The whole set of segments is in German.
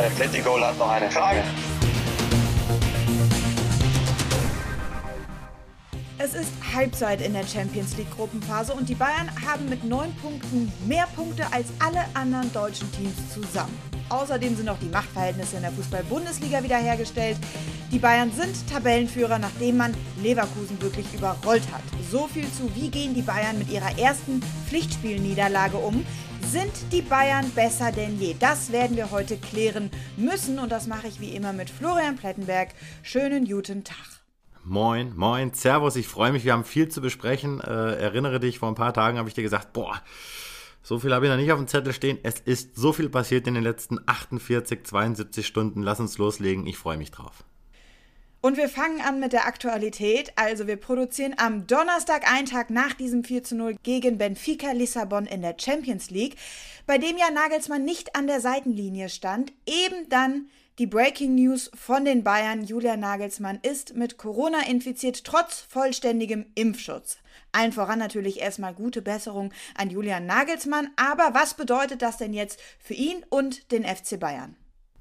Der Atletico hat noch eine Frage. Es ist Halbzeit in der Champions League Gruppenphase und die Bayern haben mit neun Punkten mehr Punkte als alle anderen deutschen Teams zusammen. Außerdem sind auch die Machtverhältnisse in der Fußball-Bundesliga wiederhergestellt. Die Bayern sind Tabellenführer, nachdem man Leverkusen wirklich überrollt hat. So viel zu, wie gehen die Bayern mit ihrer ersten Pflichtspielniederlage um? Sind die Bayern besser denn je? Das werden wir heute klären müssen und das mache ich wie immer mit Florian Plettenberg. Schönen guten Tag. Moin, moin, Servus, ich freue mich, wir haben viel zu besprechen. Äh, erinnere dich, vor ein paar Tagen habe ich dir gesagt, boah, so viel habe ich noch nicht auf dem Zettel stehen. Es ist so viel passiert in den letzten 48, 72 Stunden. Lass uns loslegen. Ich freue mich drauf. Und wir fangen an mit der Aktualität. Also wir produzieren am Donnerstag, einen Tag nach diesem 4 zu 0 gegen Benfica Lissabon in der Champions League, bei dem ja Nagelsmann nicht an der Seitenlinie stand. Eben dann die Breaking News von den Bayern. Julian Nagelsmann ist mit Corona infiziert, trotz vollständigem Impfschutz. Allen voran natürlich erstmal gute Besserung an Julian Nagelsmann. Aber was bedeutet das denn jetzt für ihn und den FC Bayern?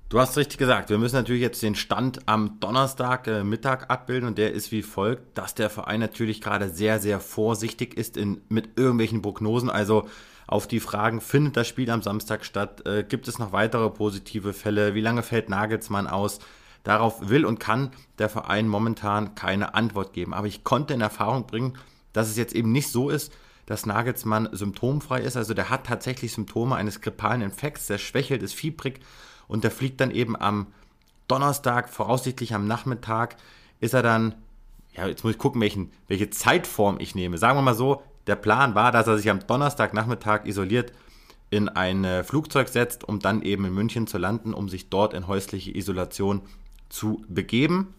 Du hast richtig gesagt, wir müssen natürlich jetzt den Stand am Donnerstag äh, Mittag abbilden und der ist wie folgt, dass der Verein natürlich gerade sehr, sehr vorsichtig ist in, mit irgendwelchen Prognosen. Also auf die Fragen, findet das Spiel am Samstag statt? Äh, gibt es noch weitere positive Fälle? Wie lange fällt Nagelsmann aus? Darauf will und kann der Verein momentan keine Antwort geben. Aber ich konnte in Erfahrung bringen, dass es jetzt eben nicht so ist, dass Nagelsmann symptomfrei ist. Also der hat tatsächlich Symptome eines grippalen Infekts, der schwächelt, ist fiebrig und der fliegt dann eben am Donnerstag, voraussichtlich am Nachmittag, ist er dann, ja, jetzt muss ich gucken, welchen, welche Zeitform ich nehme. Sagen wir mal so, der Plan war, dass er sich am Donnerstagnachmittag isoliert in ein äh, Flugzeug setzt, um dann eben in München zu landen, um sich dort in häusliche Isolation zu begeben.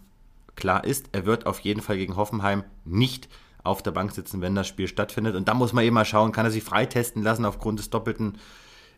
Klar ist, er wird auf jeden Fall gegen Hoffenheim nicht auf der Bank sitzen, wenn das Spiel stattfindet. Und da muss man eben mal schauen, kann er sich freitesten lassen aufgrund des doppelten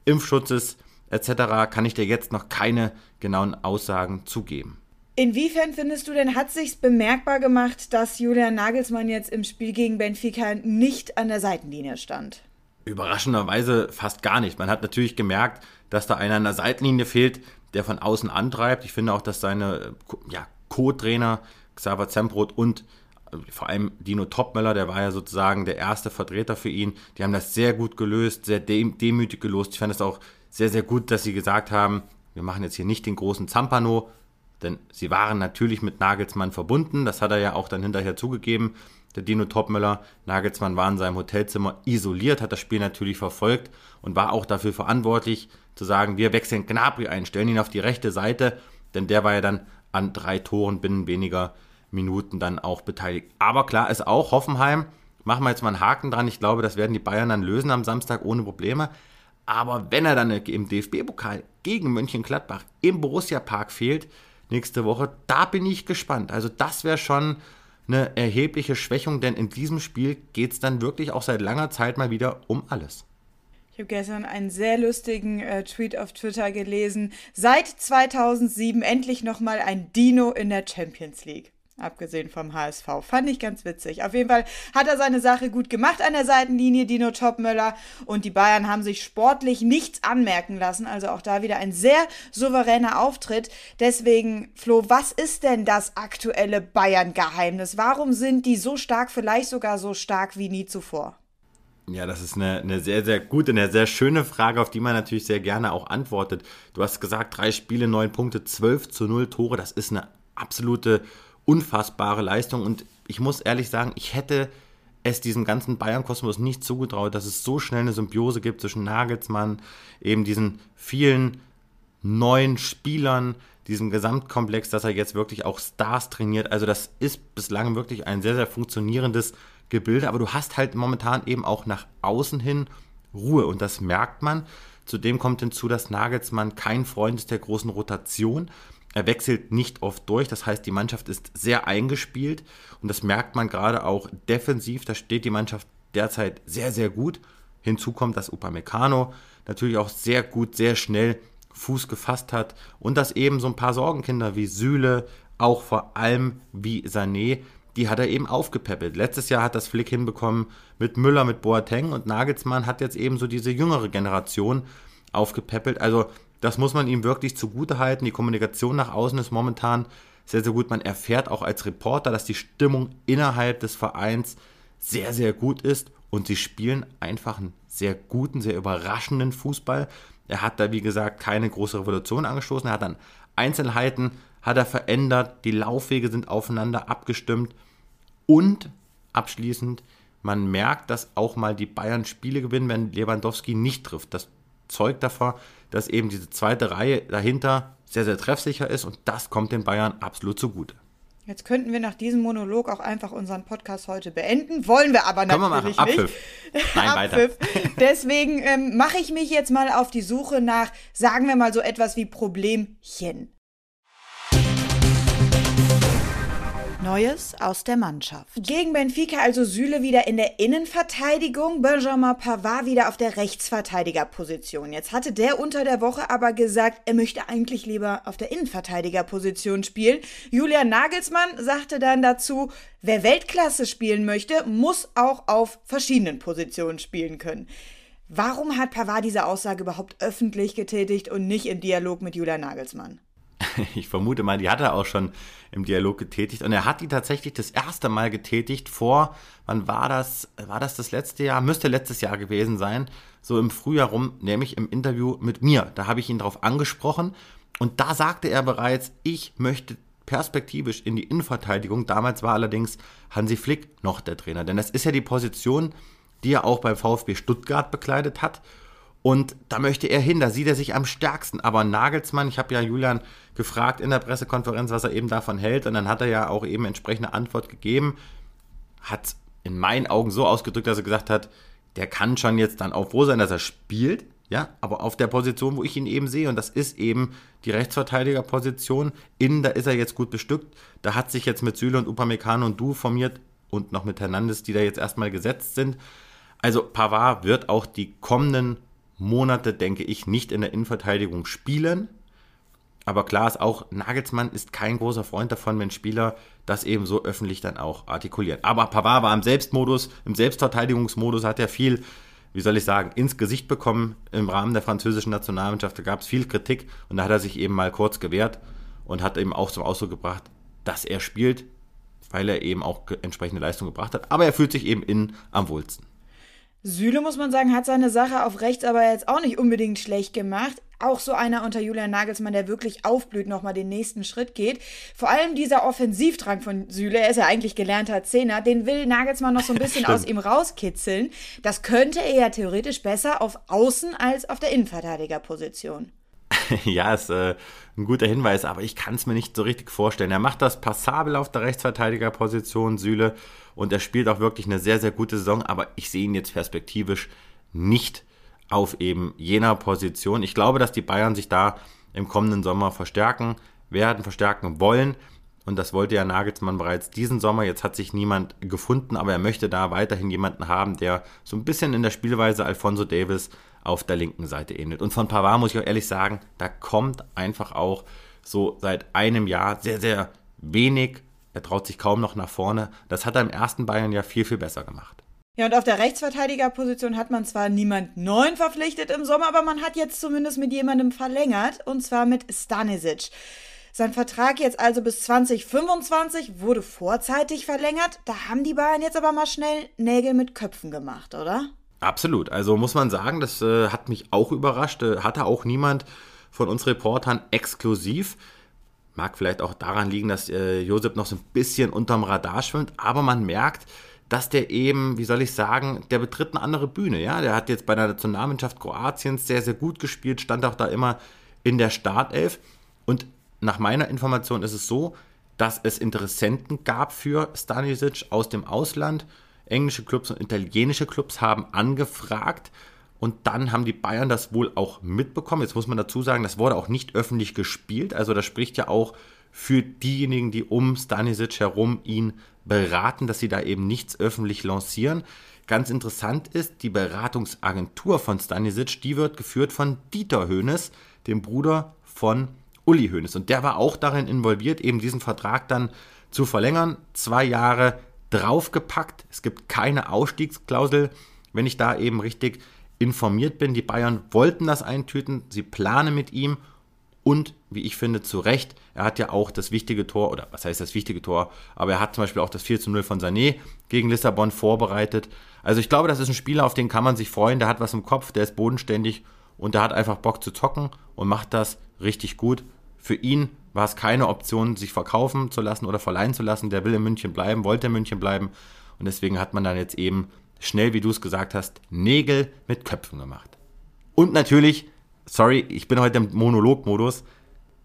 Impfschutzes etc. Kann ich dir jetzt noch keine genauen Aussagen zugeben. Inwiefern findest du denn, hat sich's bemerkbar gemacht, dass Julian Nagelsmann jetzt im Spiel gegen Benfica nicht an der Seitenlinie stand? Überraschenderweise fast gar nicht. Man hat natürlich gemerkt, dass da einer an der Seitenlinie fehlt, der von außen antreibt. Ich finde auch, dass seine ja, Co-Trainer Xaver Zembrot und äh, vor allem Dino Topmöller, der war ja sozusagen der erste Vertreter für ihn. Die haben das sehr gut gelöst, sehr demütig gelöst. Ich fand es auch sehr, sehr gut, dass sie gesagt haben, wir machen jetzt hier nicht den großen Zampano, denn sie waren natürlich mit Nagelsmann verbunden. Das hat er ja auch dann hinterher zugegeben, der Dino Topmöller. Nagelsmann war in seinem Hotelzimmer isoliert, hat das Spiel natürlich verfolgt und war auch dafür verantwortlich, zu sagen, wir wechseln Gnabry ein, stellen ihn auf die rechte Seite, denn der war ja dann an drei Toren binnen weniger Minuten dann auch beteiligt. Aber klar ist auch, Hoffenheim, machen wir jetzt mal einen Haken dran. Ich glaube, das werden die Bayern dann lösen am Samstag ohne Probleme. Aber wenn er dann im DFB-Pokal gegen Mönchengladbach im Borussia-Park fehlt, nächste Woche. Da bin ich gespannt. Also das wäre schon eine erhebliche Schwächung, denn in diesem Spiel geht es dann wirklich auch seit langer Zeit mal wieder um alles. Ich habe gestern einen sehr lustigen äh, Tweet auf Twitter gelesen. Seit 2007 endlich nochmal ein Dino in der Champions League. Abgesehen vom HSV. Fand ich ganz witzig. Auf jeden Fall hat er seine Sache gut gemacht an der Seitenlinie, Dino Topmöller. Und die Bayern haben sich sportlich nichts anmerken lassen. Also auch da wieder ein sehr souveräner Auftritt. Deswegen, Flo, was ist denn das aktuelle Bayern-Geheimnis? Warum sind die so stark, vielleicht sogar so stark wie nie zuvor? Ja, das ist eine, eine sehr, sehr gute, eine sehr schöne Frage, auf die man natürlich sehr gerne auch antwortet. Du hast gesagt, drei Spiele, neun Punkte, zwölf zu null Tore. Das ist eine absolute unfassbare Leistung. Und ich muss ehrlich sagen, ich hätte es diesem ganzen Bayern-Kosmos nicht zugetraut, dass es so schnell eine Symbiose gibt zwischen Nagelsmann, eben diesen vielen neuen Spielern, diesem Gesamtkomplex, dass er jetzt wirklich auch Stars trainiert. Also das ist bislang wirklich ein sehr, sehr funktionierendes Gebilde, aber du hast halt momentan eben auch nach außen hin Ruhe und das merkt man. Zudem kommt hinzu, dass Nagelsmann kein Freund ist der großen Rotation. Er wechselt nicht oft durch, das heißt, die Mannschaft ist sehr eingespielt und das merkt man gerade auch defensiv. Da steht die Mannschaft derzeit sehr, sehr gut. Hinzu kommt, dass Upamecano natürlich auch sehr gut, sehr schnell Fuß gefasst hat und dass eben so ein paar Sorgenkinder wie Süle, auch vor allem wie Sané, die hat er eben aufgepäppelt. Letztes Jahr hat das Flick hinbekommen mit Müller, mit Boateng und Nagelsmann hat jetzt eben so diese jüngere Generation aufgepäppelt. Also Das muss man ihm wirklich zugute halten. Die Kommunikation nach außen ist momentan sehr, sehr gut. Man erfährt auch als Reporter, dass die Stimmung innerhalb des Vereins sehr, sehr gut ist und sie spielen einfach einen sehr guten, sehr überraschenden Fußball. Er hat da, wie gesagt, keine große Revolution angestoßen. Er hat dann Einzelheiten hat er verändert. Die Laufwege sind aufeinander abgestimmt. Und abschließend, man merkt, dass auch mal die Bayern Spiele gewinnen, wenn Lewandowski nicht trifft. Das zeugt davon, dass eben diese zweite Reihe dahinter sehr, sehr treffsicher ist und das kommt den Bayern absolut zugute. Jetzt könnten wir nach diesem Monolog auch einfach unseren Podcast heute beenden. Wollen wir aber natürlich Können wir machen. nicht. Nein, Abpfiff. weiter. Deswegen ähm, mache ich mich jetzt mal auf die Suche nach, sagen wir mal so etwas wie Problemchen. Neues aus der Mannschaft. Gegen Benfica also Süle wieder in der Innenverteidigung, Benjamin Pavard wieder auf der Rechtsverteidigerposition. Jetzt hatte der unter der Woche aber gesagt, er möchte eigentlich lieber auf der Innenverteidigerposition spielen. Julian Nagelsmann sagte dann dazu, wer Weltklasse spielen möchte, muss auch auf verschiedenen Positionen spielen können. Warum hat Pavard diese Aussage überhaupt öffentlich getätigt und nicht im Dialog mit Julian Nagelsmann? ich vermute mal, die hat er auch schon im Dialog getätigt. Und er hat die tatsächlich das erste Mal getätigt vor, wann war das? War das das letzte Jahr? Müsste letztes Jahr gewesen sein. So im Frühjahr rum, nämlich im Interview mit mir. Da habe ich ihn darauf angesprochen. Und da sagte er bereits, ich möchte perspektivisch in die Innenverteidigung. Damals war allerdings Hansi Flick noch der Trainer. Denn das ist ja die Position, die er auch beim VfB Stuttgart bekleidet hat. Und da möchte er hin, da sieht er sich am stärksten. Aber Nagelsmann, ich habe ja Julian gefragt in der Pressekonferenz, was er eben davon hält. Und dann hat er ja auch eben entsprechende Antwort gegeben. Hat in meinen Augen so ausgedrückt, dass er gesagt hat, der kann schon jetzt dann auch froh sein, dass er spielt. Ja, aber auf der Position, wo ich ihn eben sehe, und das ist eben die Rechtsverteidigerposition. Innen, da ist er jetzt gut bestückt. Da hat sich jetzt mit Süle und Upamecano und Du formiert und noch mit Hernandez, die da jetzt erstmal gesetzt sind. Also Pavard wird auch die kommenden Monate, denke ich, nicht in der Innenverteidigung spielen. Aber klar ist auch, Nagelsmann ist kein großer Freund davon, wenn Spieler das eben so öffentlich dann auch artikulieren. Aber Pavard war im Selbstmodus, im Selbstverteidigungsmodus, hat er viel, wie soll ich sagen, ins Gesicht bekommen im Rahmen der französischen Nationalmannschaft. Da gab es viel Kritik und da hat er sich eben mal kurz gewehrt und hat eben auch zum Ausdruck gebracht, dass er spielt, weil er eben auch entsprechende Leistung gebracht hat. Aber er fühlt sich eben innen am wohlsten. Süle, muss man sagen, hat seine Sache auf rechts aber jetzt auch nicht unbedingt schlecht gemacht. Auch so einer unter Julian Nagelsmann, der wirklich aufblüht, nochmal den nächsten Schritt geht. Vor allem dieser Offensivdrang von Süle, er ist ja eigentlich gelernter Zehner, den will Nagelsmann noch so ein bisschen aus ihm rauskitzeln. Das könnte er ja theoretisch besser auf Außen als auf der Innenverteidigerposition. ja, ist äh, ein guter Hinweis, aber ich kann es mir nicht so richtig vorstellen. Er macht das passabel auf der Rechtsverteidigerposition, Süle, und er spielt auch wirklich eine sehr, sehr gute Saison, aber ich sehe ihn jetzt perspektivisch nicht auf eben jener Position. Ich glaube, dass die Bayern sich da im kommenden Sommer verstärken werden, verstärken wollen. Und das wollte ja Nagelsmann bereits diesen Sommer. Jetzt hat sich niemand gefunden, aber er möchte da weiterhin jemanden haben, der so ein bisschen in der Spielweise Alfonso Davis auf der linken Seite ähnelt. Und von Pavard muss ich auch ehrlich sagen, da kommt einfach auch so seit einem Jahr sehr, sehr wenig. Er traut sich kaum noch nach vorne. Das hat er im ersten Bayern ja viel, viel besser gemacht. Ja, und auf der Rechtsverteidigerposition hat man zwar niemand neuen verpflichtet im Sommer, aber man hat jetzt zumindest mit jemandem verlängert, und zwar mit Stanisic. Sein Vertrag jetzt also bis 2025 wurde vorzeitig verlängert. Da haben die Bayern jetzt aber mal schnell Nägel mit Köpfen gemacht, oder? Absolut. Also muss man sagen, das äh, hat mich auch überrascht. Äh, hatte auch niemand von uns Reportern exklusiv. Mag vielleicht auch daran liegen, dass äh, Josep noch so ein bisschen unterm Radar schwimmt, aber man merkt, dass der eben, wie soll ich sagen, der betritt eine andere Bühne. Ja, der hat jetzt bei der Nationalmannschaft Kroatiens sehr, sehr gut gespielt, stand auch da immer in der Startelf. Und nach meiner Information ist es so, dass es Interessenten gab für Stanisic aus dem Ausland englische Clubs und italienische Clubs haben angefragt. Und dann haben die Bayern das wohl auch mitbekommen. Jetzt muss man dazu sagen, das wurde auch nicht öffentlich gespielt. Also das spricht ja auch für diejenigen, die um Stanisic herum ihn beraten, dass sie da eben nichts öffentlich lancieren. Ganz interessant ist, die Beratungsagentur von Stanisic, die wird geführt von Dieter Höhnes, dem Bruder von Uli Hoeneß. Und der war auch darin involviert, eben diesen Vertrag dann zu verlängern. Zwei Jahre draufgepackt. Es gibt keine Ausstiegsklausel, wenn ich da eben richtig informiert bin. Die Bayern wollten das eintüten, sie planen mit ihm und, wie ich finde, zu Recht, er hat ja auch das wichtige Tor, oder was heißt das wichtige Tor, aber er hat zum Beispiel auch das 4 zu 0 von Sané gegen Lissabon vorbereitet. Also ich glaube, das ist ein Spieler, auf den kann man sich freuen, der hat was im Kopf, der ist bodenständig und der hat einfach Bock zu zocken und macht das richtig gut. Für ihn war es keine Option, sich verkaufen zu lassen oder verleihen zu lassen. Der will in München bleiben, wollte in München bleiben und deswegen hat man dann jetzt eben schnell, wie du es gesagt hast, Nägel mit Köpfen gemacht. Und natürlich, sorry, ich bin heute im Monologmodus,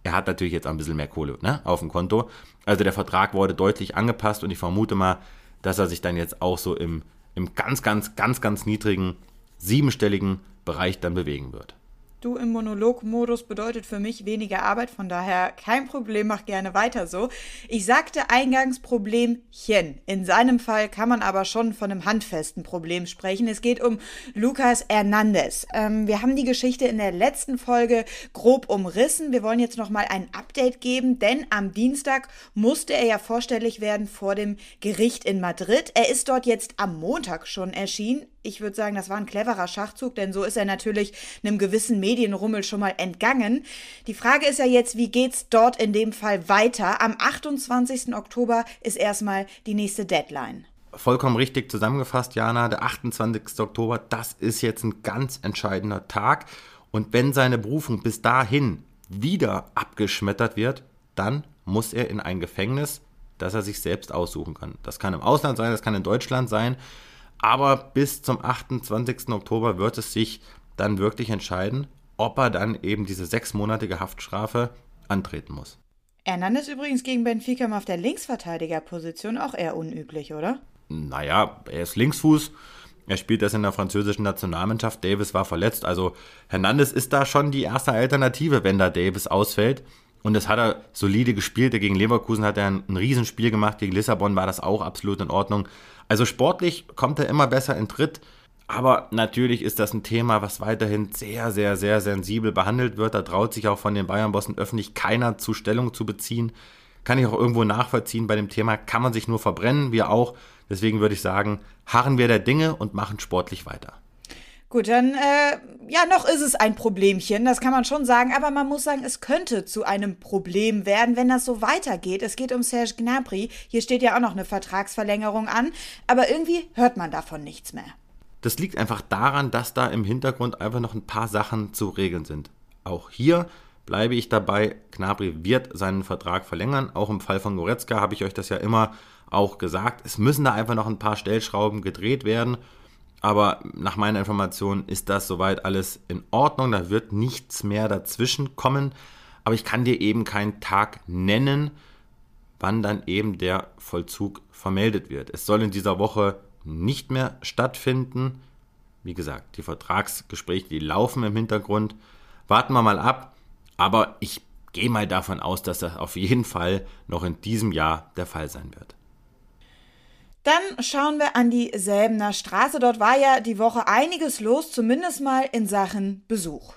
er hat natürlich jetzt ein bisschen mehr Kohle ne, auf dem Konto. Also der Vertrag wurde deutlich angepasst und ich vermute mal, dass er sich dann jetzt auch so im, im ganz, ganz, ganz, ganz niedrigen, siebenstelligen Bereich dann bewegen wird. Du im Monologmodus bedeutet für mich weniger Arbeit, von daher kein Problem, mach gerne weiter so. Ich sagte eingangs Problemchen. In seinem Fall kann man aber schon von einem handfesten Problem sprechen. Es geht um Lucas Hernandez. Ähm, wir haben die Geschichte in der letzten Folge grob umrissen. Wir wollen jetzt nochmal ein Update geben, denn am Dienstag musste er ja vorstellig werden vor dem Gericht in Madrid. Er ist dort jetzt am Montag schon erschienen ich würde sagen, das war ein cleverer Schachzug, denn so ist er natürlich einem gewissen Medienrummel schon mal entgangen. Die Frage ist ja jetzt, wie geht's dort in dem Fall weiter? Am 28. Oktober ist erstmal die nächste Deadline. Vollkommen richtig zusammengefasst, Jana. Der 28. Oktober, das ist jetzt ein ganz entscheidender Tag. Und wenn seine Berufung bis dahin wieder abgeschmettert wird, dann muss er in ein Gefängnis, das er sich selbst aussuchen kann. Das kann im Ausland sein, das kann in Deutschland sein. Aber bis zum 28. Oktober wird es sich dann wirklich entscheiden, ob er dann eben diese sechsmonatige Haftstrafe antreten muss. Hernandez übrigens gegen Benfica auf der Linksverteidigerposition auch eher unüblich, oder? Naja, er ist Linksfuß. Er spielt das in der französischen Nationalmannschaft. Davis war verletzt. Also Hernandez ist da schon die erste Alternative, wenn da Davis ausfällt. Und das hat er solide gespielt. Gegen Leverkusen hat er ein, ein Riesenspiel gemacht. Gegen Lissabon war das auch absolut in Ordnung. Also sportlich kommt er immer besser in Tritt. Aber natürlich ist das ein Thema, was weiterhin sehr, sehr, sehr sensibel behandelt wird. Da traut sich auch von den Bayern-Bossen öffentlich keiner zu Stellung zu beziehen. Kann ich auch irgendwo nachvollziehen. Bei dem Thema kann man sich nur verbrennen, wir auch. Deswegen würde ich sagen, harren wir der Dinge und machen sportlich weiter. Gut, dann, äh, ja, noch ist es ein Problemchen, das kann man schon sagen, aber man muss sagen, es könnte zu einem Problem werden, wenn das so weitergeht. Es geht um Serge Gnabry, hier steht ja auch noch eine Vertragsverlängerung an, aber irgendwie hört man davon nichts mehr. Das liegt einfach daran, dass da im Hintergrund einfach noch ein paar Sachen zu regeln sind. Auch hier bleibe ich dabei, Gnabry wird seinen Vertrag verlängern. Auch im Fall von Goretzka habe ich euch das ja immer auch gesagt. Es müssen da einfach noch ein paar Stellschrauben gedreht werden. Aber nach meiner Information ist das soweit alles in Ordnung. Da wird nichts mehr dazwischen kommen. Aber ich kann dir eben keinen Tag nennen, wann dann eben der Vollzug vermeldet wird. Es soll in dieser Woche nicht mehr stattfinden. Wie gesagt, die Vertragsgespräche, die laufen im Hintergrund. Warten wir mal ab. Aber ich gehe mal davon aus, dass das auf jeden Fall noch in diesem Jahr der Fall sein wird. Dann schauen wir an die Säbener Straße. Dort war ja die Woche einiges los, zumindest mal in Sachen Besuch.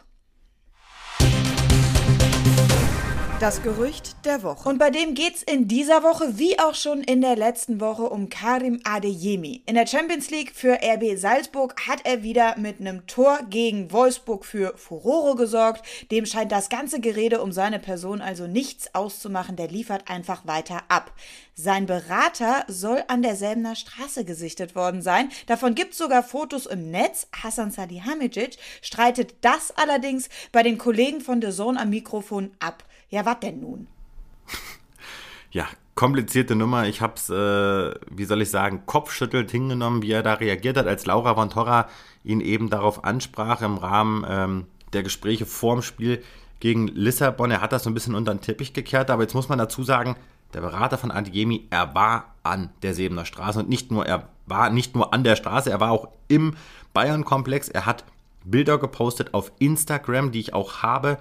Das Gerücht der Woche. Und bei dem geht's in dieser Woche wie auch schon in der letzten Woche um Karim Adeyemi. In der Champions League für RB Salzburg hat er wieder mit einem Tor gegen Wolfsburg für Furore gesorgt. Dem scheint das ganze Gerede um seine Person also nichts auszumachen. Der liefert einfach weiter ab. Sein Berater soll an derselbener Straße gesichtet worden sein. Davon gibt's sogar Fotos im Netz. Hassan Salihamidzic streitet das allerdings bei den Kollegen von The Zone am Mikrofon ab. Ja, was denn nun? ja, komplizierte Nummer. Ich habe es, äh, wie soll ich sagen, kopfschüttelt hingenommen, wie er da reagiert hat, als Laura von Torra ihn eben darauf ansprach im Rahmen ähm, der Gespräche vorm Spiel gegen Lissabon. Er hat das so ein bisschen unter den Teppich gekehrt, aber jetzt muss man dazu sagen, der Berater von Antigemi, er war an der Sebener Straße und nicht nur, er war nicht nur an der Straße, er war auch im Bayern-Komplex. Er hat Bilder gepostet auf Instagram, die ich auch habe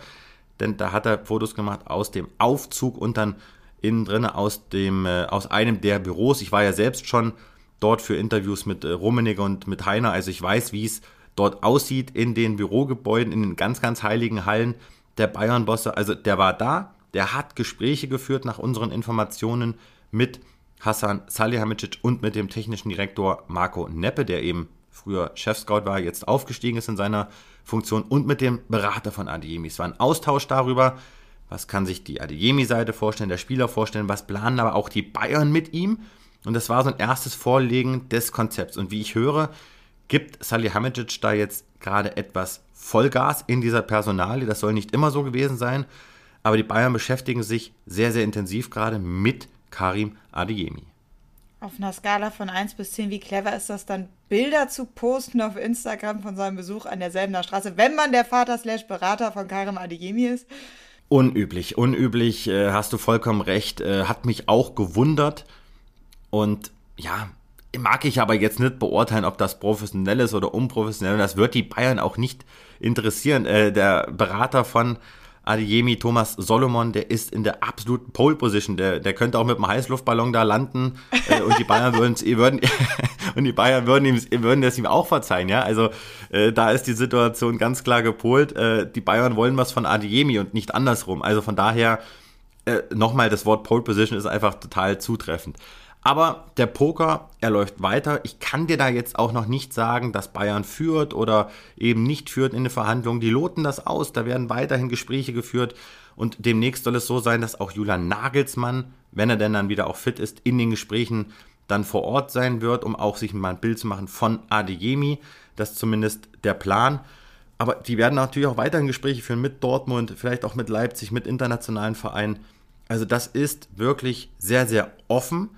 denn da hat er Fotos gemacht aus dem Aufzug und dann innen drin aus, dem, äh, aus einem der Büros. Ich war ja selbst schon dort für Interviews mit äh, Rummenigge und mit Heiner, also ich weiß, wie es dort aussieht in den Bürogebäuden, in den ganz, ganz heiligen Hallen der Bayern-Bosse. Also der war da, der hat Gespräche geführt nach unseren Informationen mit Hassan Salihamidzic und mit dem technischen Direktor Marco Neppe, der eben früher Chef-Scout war, jetzt aufgestiegen ist in seiner Funktion und mit dem Berater von Adeyemi. Es war ein Austausch darüber, was kann sich die Adeyemi-Seite vorstellen, der Spieler vorstellen, was planen aber auch die Bayern mit ihm. Und das war so ein erstes Vorlegen des Konzepts. Und wie ich höre, gibt Salihamidzic da jetzt gerade etwas Vollgas in dieser Personalie. Das soll nicht immer so gewesen sein. Aber die Bayern beschäftigen sich sehr, sehr intensiv gerade mit Karim Adeyemi. Auf einer Skala von 1 bis 10, wie clever ist das dann, Bilder zu posten auf Instagram von seinem Besuch an derselben Straße, wenn man der Vater slash Berater von Karim Adeyemi ist? Unüblich, unüblich, äh, hast du vollkommen recht. Äh, hat mich auch gewundert. Und ja, mag ich aber jetzt nicht beurteilen, ob das professionell ist oder unprofessionell. Das wird die Bayern auch nicht interessieren. Äh, der Berater von Adeyemi, Thomas Solomon, der ist in der absoluten Pole Position. Der, der könnte auch mit einem Heißluftballon da landen äh, und die Bayern würden, würden und die Bayern würden ihm würden das ihm auch verzeihen. Ja, also äh, da ist die Situation ganz klar gepolt. Äh, die Bayern wollen was von Adeyemi und nicht andersrum. Also von daher äh, nochmal das Wort Pole Position ist einfach total zutreffend. Aber der Poker, er läuft weiter. Ich kann dir da jetzt auch noch nicht sagen, dass Bayern führt oder eben nicht führt in den Verhandlungen. Die loten das aus. Da werden weiterhin Gespräche geführt. Und demnächst soll es so sein, dass auch Julian Nagelsmann, wenn er denn dann wieder auch fit ist, in den Gesprächen dann vor Ort sein wird, um auch sich mal ein Bild zu machen von Adeyemi. Das ist zumindest der Plan. Aber die werden natürlich auch weiterhin Gespräche führen mit Dortmund, vielleicht auch mit Leipzig, mit internationalen Vereinen. Also das ist wirklich sehr, sehr offen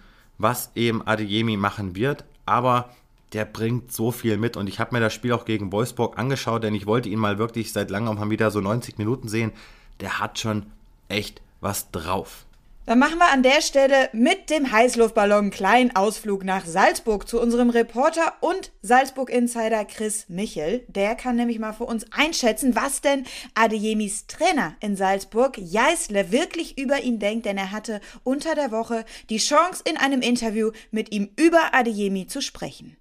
was eben Adeyemi machen wird, aber der bringt so viel mit und ich habe mir das Spiel auch gegen Wolfsburg angeschaut, denn ich wollte ihn mal wirklich seit langem mal wieder so 90 Minuten sehen. Der hat schon echt was drauf. Dann machen wir an der Stelle mit dem Heißluftballon einen kleinen Ausflug nach Salzburg zu unserem Reporter und Salzburg-Insider Chris Michel. Der kann nämlich mal für uns einschätzen, was denn Adeyemis Trainer in Salzburg, Jeißle, wirklich über ihn denkt, denn er hatte unter der Woche die Chance, in einem Interview mit ihm über Adeyemi zu sprechen.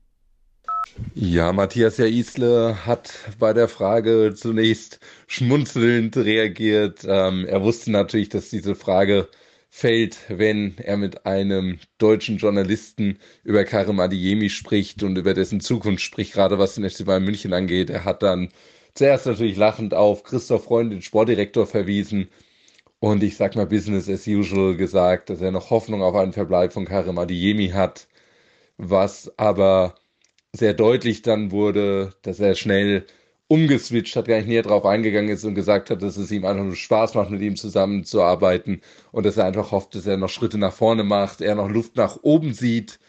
Ja, Matthias Jaisle hat bei der Frage zunächst schmunzelnd reagiert. Ähm, er wusste natürlich, dass diese Frage fällt, wenn er mit einem deutschen Journalisten über Karim Adiemi spricht und über dessen Zukunft spricht, gerade was den FC Bayern München angeht. Er hat dann zuerst natürlich lachend auf Christoph Freund, den Sportdirektor, verwiesen und ich sag mal Business as usual gesagt, dass er noch Hoffnung auf einen Verbleib von Karim Adiemi hat, was aber sehr deutlich dann wurde, dass er schnell umgeswitcht hat, gar nicht näher drauf eingegangen ist und gesagt hat, dass es ihm einfach nur Spaß macht, mit ihm zusammenzuarbeiten und dass er einfach hofft, dass er noch Schritte nach vorne macht, er noch Luft nach oben sieht.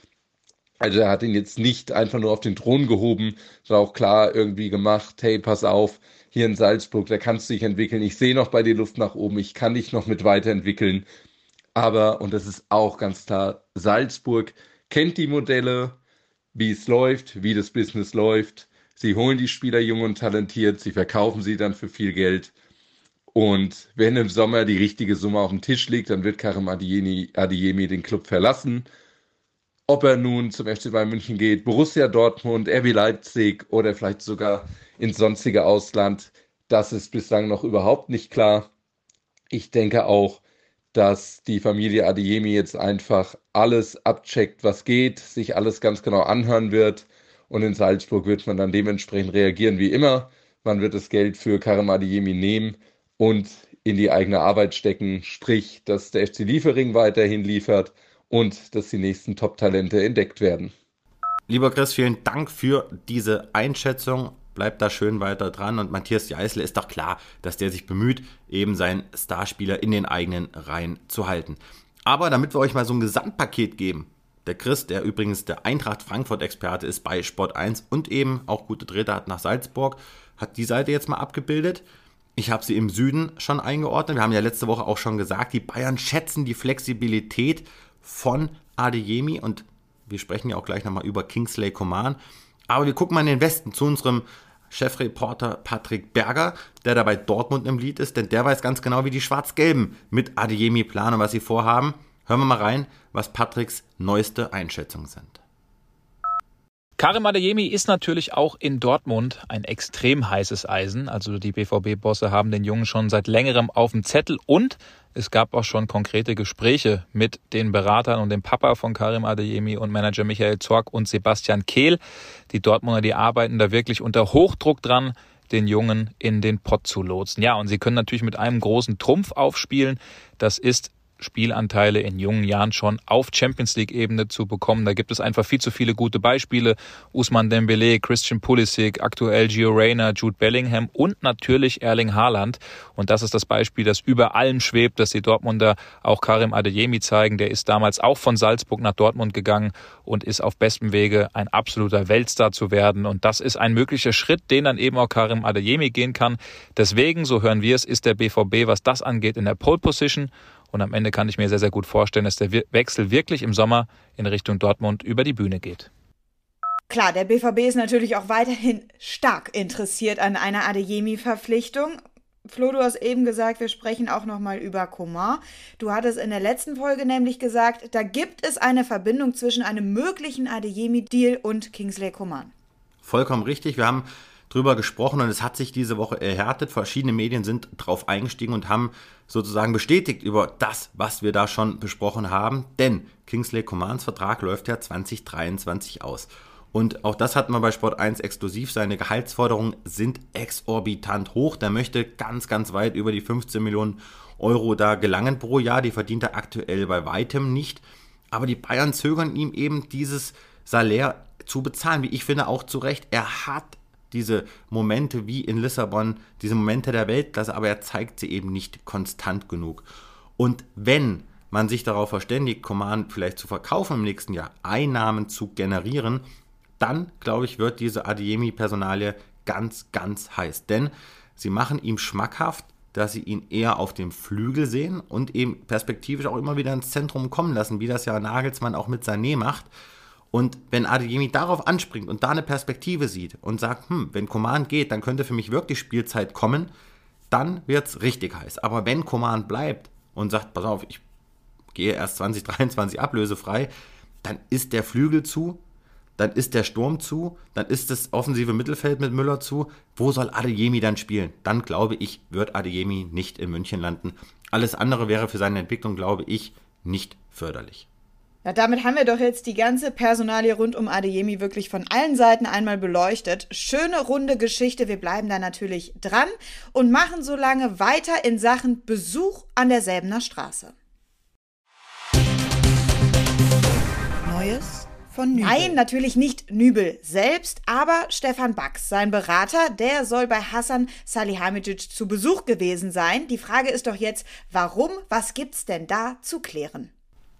Also er hat ihn jetzt nicht einfach nur auf den Thron gehoben, sondern auch klar irgendwie gemacht, hey, pass auf, hier in Salzburg, da kannst du dich entwickeln. Ich sehe noch bei dir Luft nach oben, ich kann dich noch mit weiterentwickeln. Aber, und das ist auch ganz klar, Salzburg kennt die Modelle, wie es läuft, wie das Business läuft Sie holen die Spieler jung und talentiert, sie verkaufen sie dann für viel Geld. Und wenn im Sommer die richtige Summe auf dem Tisch liegt, dann wird Karim Adiemi den Club verlassen. Ob er nun zum FC Bayern München geht, Borussia Dortmund, RB Leipzig oder vielleicht sogar ins sonstige Ausland, das ist bislang noch überhaupt nicht klar. Ich denke auch, dass die Familie Adiemi jetzt einfach alles abcheckt, was geht, sich alles ganz genau anhören wird und in Salzburg wird man dann dementsprechend reagieren wie immer. Man wird das Geld für Karim Adeyemi nehmen und in die eigene Arbeit stecken, sprich, dass der FC Liefering weiterhin liefert und dass die nächsten Top-Talente entdeckt werden. Lieber Chris, vielen Dank für diese Einschätzung. Bleibt da schön weiter dran. Und Matthias Jeißle ist doch klar, dass der sich bemüht, eben seinen Starspieler in den eigenen Reihen zu halten. Aber damit wir euch mal so ein Gesamtpaket geben, der Chris, der übrigens der Eintracht Frankfurt-Experte ist bei Sport 1 und eben auch gute Dritte hat nach Salzburg, hat die Seite jetzt mal abgebildet. Ich habe sie im Süden schon eingeordnet. Wir haben ja letzte Woche auch schon gesagt, die Bayern schätzen die Flexibilität von Adeyemi und wir sprechen ja auch gleich nochmal über Kingsley Coman. Aber wir gucken mal in den Westen zu unserem Chefreporter Patrick Berger, der da bei Dortmund im Lied ist, denn der weiß ganz genau, wie die Schwarz-Gelben mit Adeyemi planen, was sie vorhaben. Hören wir mal rein, was Patricks neueste Einschätzungen sind. Karim Adeyemi ist natürlich auch in Dortmund ein extrem heißes Eisen. Also die BVB-Bosse haben den Jungen schon seit längerem auf dem Zettel und es gab auch schon konkrete Gespräche mit den Beratern und dem Papa von Karim Adeyemi und Manager Michael Zorg und Sebastian Kehl. Die Dortmunder, die arbeiten da wirklich unter Hochdruck dran, den Jungen in den Pott zu lotsen. Ja, und sie können natürlich mit einem großen Trumpf aufspielen. Das ist Spielanteile in jungen Jahren schon auf Champions League Ebene zu bekommen. Da gibt es einfach viel zu viele gute Beispiele. Usman Dembele, Christian Pulisic, aktuell Gio Reyna, Jude Bellingham und natürlich Erling Haaland. Und das ist das Beispiel, das über allem schwebt, dass die Dortmunder auch Karim Adeyemi zeigen. Der ist damals auch von Salzburg nach Dortmund gegangen und ist auf bestem Wege, ein absoluter Weltstar zu werden. Und das ist ein möglicher Schritt, den dann eben auch Karim Adeyemi gehen kann. Deswegen, so hören wir es, ist der BVB, was das angeht, in der Pole Position. Und am Ende kann ich mir sehr, sehr gut vorstellen, dass der Wechsel wirklich im Sommer in Richtung Dortmund über die Bühne geht. Klar, der BVB ist natürlich auch weiterhin stark interessiert an einer Adeyemi-Verpflichtung. Flo, du hast eben gesagt, wir sprechen auch nochmal über Coman. Du hattest in der letzten Folge nämlich gesagt, da gibt es eine Verbindung zwischen einem möglichen Adeyemi-Deal und Kingsley Coman. Vollkommen richtig. Wir haben drüber gesprochen und es hat sich diese Woche erhärtet. Verschiedene Medien sind drauf eingestiegen und haben sozusagen bestätigt über das, was wir da schon besprochen haben. Denn Kingsley Commands Vertrag läuft ja 2023 aus. Und auch das hatten wir bei Sport 1 exklusiv. Seine Gehaltsforderungen sind exorbitant hoch. Der möchte ganz, ganz weit über die 15 Millionen Euro da gelangen pro Jahr. Die verdient er aktuell bei weitem nicht. Aber die Bayern zögern ihm eben dieses Salär zu bezahlen, wie ich finde auch zu Recht. Er hat diese Momente wie in Lissabon, diese Momente der Weltklasse, aber er zeigt sie eben nicht konstant genug. Und wenn man sich darauf verständigt, Command vielleicht zu verkaufen im nächsten Jahr, Einnahmen zu generieren, dann, glaube ich, wird diese Adiemi-Personalie ganz, ganz heiß. Denn sie machen ihm schmackhaft, dass sie ihn eher auf dem Flügel sehen und eben perspektivisch auch immer wieder ins Zentrum kommen lassen, wie das ja Nagelsmann auch mit Sané macht. Und wenn Adeyemi darauf anspringt und da eine Perspektive sieht und sagt, hm, wenn Command geht, dann könnte für mich wirklich Spielzeit kommen, dann wird es richtig heiß. Aber wenn Command bleibt und sagt, pass auf, ich gehe erst 2023 ablösefrei, dann ist der Flügel zu, dann ist der Sturm zu, dann ist das offensive Mittelfeld mit Müller zu. Wo soll Adeyemi dann spielen? Dann glaube ich, wird Adeyemi nicht in München landen. Alles andere wäre für seine Entwicklung, glaube ich, nicht förderlich. Ja, damit haben wir doch jetzt die ganze Personalie rund um Adeyemi wirklich von allen Seiten einmal beleuchtet. Schöne runde Geschichte. Wir bleiben da natürlich dran und machen so lange weiter in Sachen Besuch an der Säbener Straße. Neues von Nübel. Nein, natürlich nicht Nübel selbst, aber Stefan Bax, sein Berater, der soll bei Hassan Salihamidzic zu Besuch gewesen sein. Die Frage ist doch jetzt, warum? Was gibt's denn da zu klären?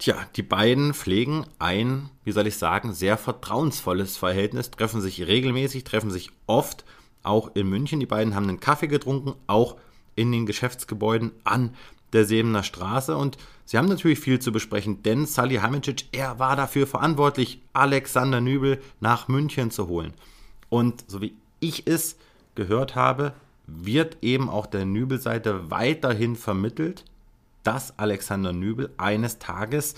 Tja, die beiden pflegen ein, wie soll ich sagen, sehr vertrauensvolles Verhältnis, treffen sich regelmäßig, treffen sich oft, auch in München. Die beiden haben einen Kaffee getrunken, auch in den Geschäftsgebäuden an der Sebener Straße. Und sie haben natürlich viel zu besprechen, denn Sally Hamicic, er war dafür verantwortlich, Alexander Nübel nach München zu holen. Und so wie ich es gehört habe, wird eben auch der Nübel-Seite weiterhin vermittelt, dass Alexander Nübel eines Tages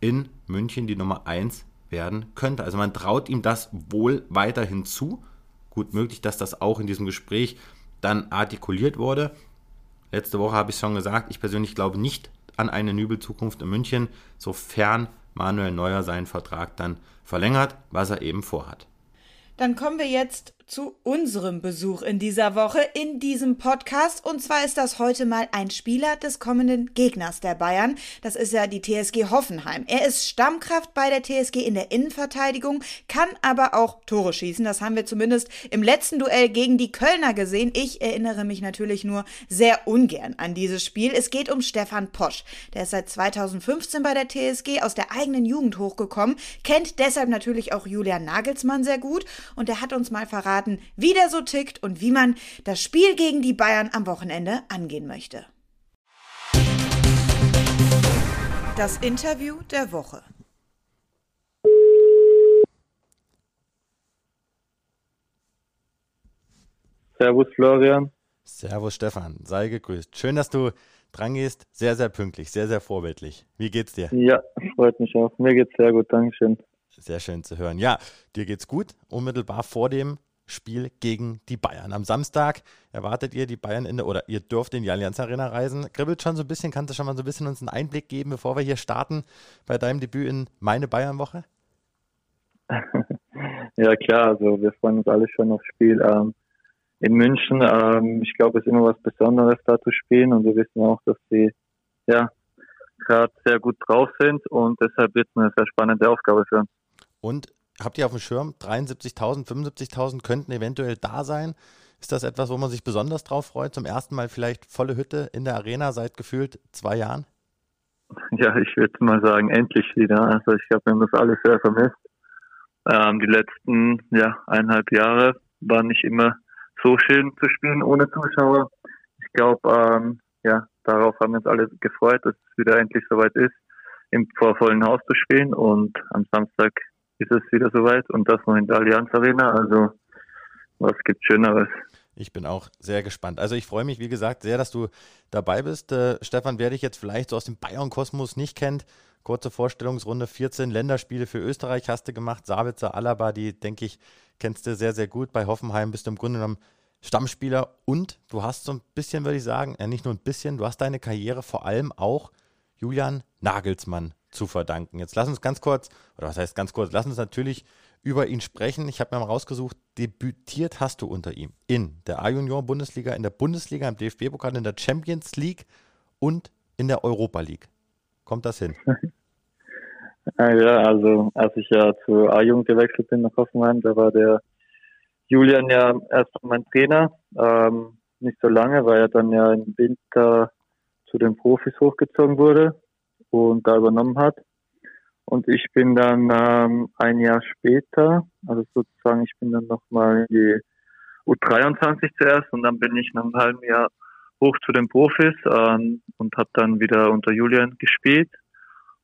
in München die Nummer 1 werden könnte. Also man traut ihm das wohl weiterhin zu. Gut möglich, dass das auch in diesem Gespräch dann artikuliert wurde. Letzte Woche habe ich schon gesagt, ich persönlich glaube nicht an eine Nübel-Zukunft in München, sofern Manuel Neuer seinen Vertrag dann verlängert, was er eben vorhat. Dann kommen wir jetzt zu unserem Besuch in dieser Woche in diesem Podcast. Und zwar ist das heute mal ein Spieler des kommenden Gegners der Bayern. Das ist ja die TSG Hoffenheim. Er ist Stammkraft bei der TSG in der Innenverteidigung, kann aber auch Tore schießen. Das haben wir zumindest im letzten Duell gegen die Kölner gesehen. Ich erinnere mich natürlich nur sehr ungern an dieses Spiel. Es geht um Stefan Posch. Der ist seit 2015 bei der TSG aus der eigenen Jugend hochgekommen, kennt deshalb natürlich auch Julian Nagelsmann sehr gut und er hat uns mal verraten, verraten, wie der so tickt und wie man das Spiel gegen die Bayern am Wochenende angehen möchte. Das Interview der Woche. Servus Florian. Servus Stefan, sei gegrüßt. Schön, dass du dran gehst. Sehr, sehr pünktlich, sehr, sehr vorbildlich. Wie geht's dir? Ja, freut mich auch. Mir geht's sehr gut, Dankeschön. Sehr schön zu hören. Ja, dir geht's gut. Unmittelbar vor dem Spiel gegen die Bayern. Am Samstag erwartet ihr die Bayern in der, oder ihr dürft in die Allianz Arena reisen. Kribbelt schon so ein bisschen, kannst du schon mal so ein bisschen uns einen Einblick geben, bevor wir hier starten bei deinem Debüt in meine Bayern-Woche? ja, klar, also wir freuen uns alle schon aufs Spiel ähm, in München. Ähm, ich glaube, es ist immer was Besonderes da zu spielen und wir wissen auch, dass sie ja gerade sehr gut drauf sind und deshalb wird es eine sehr spannende Aufgabe für uns. Und habt ihr auf dem Schirm, 73.000, 75.000 könnten eventuell da sein. Ist das etwas, wo man sich besonders drauf freut? Zum ersten Mal vielleicht volle Hütte in der Arena seit gefühlt zwei Jahren? Ja, ich würde mal sagen, endlich wieder. Also ich wir haben das alles sehr vermisst. Ähm, die letzten ja, eineinhalb Jahre waren nicht immer so schön zu spielen ohne Zuschauer. Ich glaube, ähm, ja, darauf haben wir uns alle gefreut, dass es wieder endlich soweit ist, im vorvollen Haus zu spielen. Und am Samstag ist es wieder soweit und das noch in der Allianz Arena. Also was gibt Schöneres? Ich bin auch sehr gespannt. Also ich freue mich, wie gesagt, sehr, dass du dabei bist. Äh, Stefan, wer dich jetzt vielleicht so aus dem Bayern-Kosmos nicht kennt, kurze Vorstellungsrunde, 14 Länderspiele für Österreich hast du gemacht. Sabitzer, Alaba, die, denke ich, kennst du sehr, sehr gut. Bei Hoffenheim bist du im Grunde genommen Stammspieler und du hast so ein bisschen, würde ich sagen, ja nicht nur ein bisschen, du hast deine Karriere vor allem auch Julian Nagelsmann zu verdanken. Jetzt lass uns ganz kurz, oder was heißt ganz kurz, lass uns natürlich über ihn sprechen. Ich habe mir mal rausgesucht, debütiert hast du unter ihm in der A-Junior-Bundesliga, in der Bundesliga, im DFB-Pokal, in der Champions League und in der Europa League. Kommt das hin? Ja, also als ich ja zu A-Jugend gewechselt bin nach Hoffenheim, da war der Julian ja erst mein Trainer. Ähm, nicht so lange, weil er dann ja im Winter zu den Profis hochgezogen wurde und da übernommen hat. Und ich bin dann ähm, ein Jahr später, also sozusagen, ich bin dann nochmal in die U23 zuerst und dann bin ich nach einem halben Jahr hoch zu den Profis ähm, und habe dann wieder unter Julian gespielt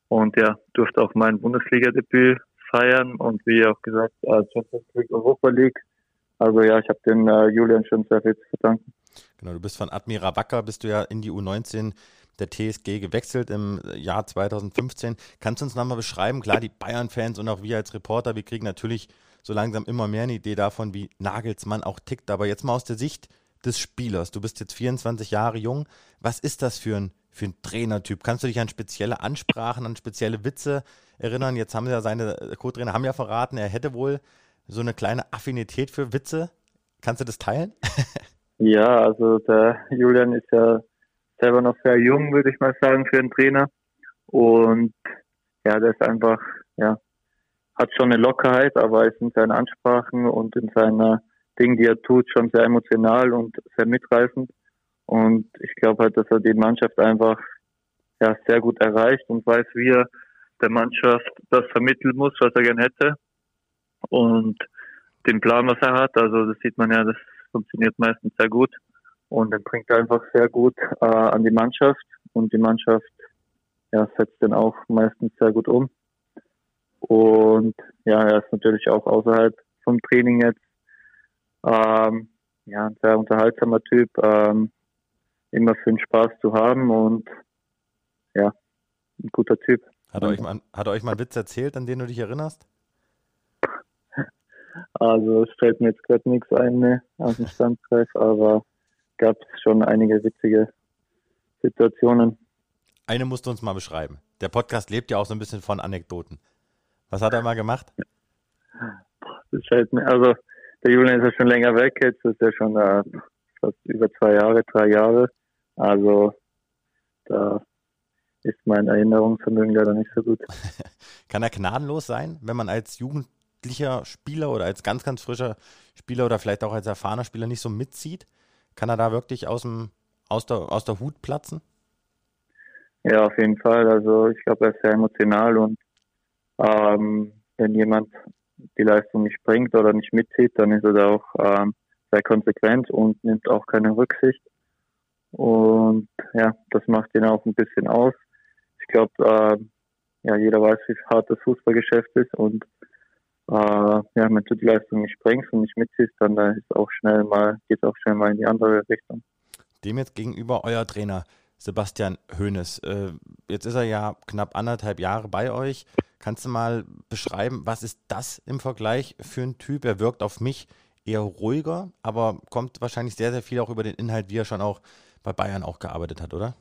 und ja, durfte auch mein Bundesliga-Debüt feiern und wie auch gesagt, äh, Champions League, Europa League. Also ja, ich habe den äh, Julian schon sehr viel zu verdanken. Genau, du bist von Admira Wacker, bist du ja in die U19 der TSG gewechselt im Jahr 2015. Kannst du uns nochmal beschreiben? Klar, die Bayern-Fans und auch wir als Reporter, wir kriegen natürlich so langsam immer mehr eine Idee davon, wie Nagelsmann auch tickt. Aber jetzt mal aus der Sicht des Spielers. Du bist jetzt 24 Jahre jung. Was ist das für ein, für ein Trainertyp? Kannst du dich an spezielle Ansprachen, an spezielle Witze erinnern? Jetzt haben ja seine Co-Trainer haben ja verraten, er hätte wohl so eine kleine Affinität für Witze. Kannst du das teilen? ja, also der Julian ist ja selber noch sehr jung, würde ich mal sagen, für einen Trainer. Und ja, der ist einfach, ja, hat schon eine Lockerheit, aber ist in seinen Ansprachen und in seiner Dingen, die er tut, schon sehr emotional und sehr mitreißend. Und ich glaube halt, dass er die Mannschaft einfach ja, sehr gut erreicht und weiß, wie er der Mannschaft das vermitteln muss, was er gern hätte. Und den Plan, was er hat, also das sieht man ja, das funktioniert meistens sehr gut. Und er bringt einfach sehr gut äh, an die Mannschaft und die Mannschaft ja, setzt den auch meistens sehr gut um. Und ja, er ist natürlich auch außerhalb vom Training jetzt ähm, ja, ein sehr unterhaltsamer Typ, ähm, immer für den Spaß zu haben und ja, ein guter Typ. Hat er, euch mal, hat er euch mal einen Witz erzählt, an den du dich erinnerst? Also es fällt mir jetzt gerade nichts ein ne, aus dem Standkreis, aber gab es schon einige witzige Situationen. Eine musst du uns mal beschreiben. Der Podcast lebt ja auch so ein bisschen von Anekdoten. Was hat er mal gemacht? Das fällt mir, also der Julian ist ja schon länger weg, jetzt ist er schon äh, fast über zwei Jahre, drei Jahre. Also da ist mein Erinnerungsvermögen leider nicht so gut. Kann er gnadenlos sein, wenn man als jugendlicher Spieler oder als ganz, ganz frischer Spieler oder vielleicht auch als erfahrener Spieler nicht so mitzieht? Kann er da wirklich aus, dem, aus, der, aus der Hut platzen? Ja, auf jeden Fall. Also ich glaube, er ist sehr emotional und ähm, wenn jemand die Leistung nicht bringt oder nicht mitzieht, dann ist er da auch ähm, sehr konsequent und nimmt auch keine Rücksicht. Und ja, das macht ihn auch ein bisschen aus. Ich glaube, äh, ja, jeder weiß, wie hart das Fußballgeschäft ist und äh, ja, wenn du die Leistung nicht bringst und nicht mitziehst, dann da ist auch schnell mal, geht auch schnell mal in die andere Richtung. Dem jetzt gegenüber euer Trainer Sebastian Hoeneß. Äh, jetzt ist er ja knapp anderthalb Jahre bei euch. Kannst du mal beschreiben, was ist das im Vergleich für ein Typ? Er wirkt auf mich eher ruhiger, aber kommt wahrscheinlich sehr, sehr viel auch über den Inhalt, wie er schon auch bei Bayern auch gearbeitet hat, oder?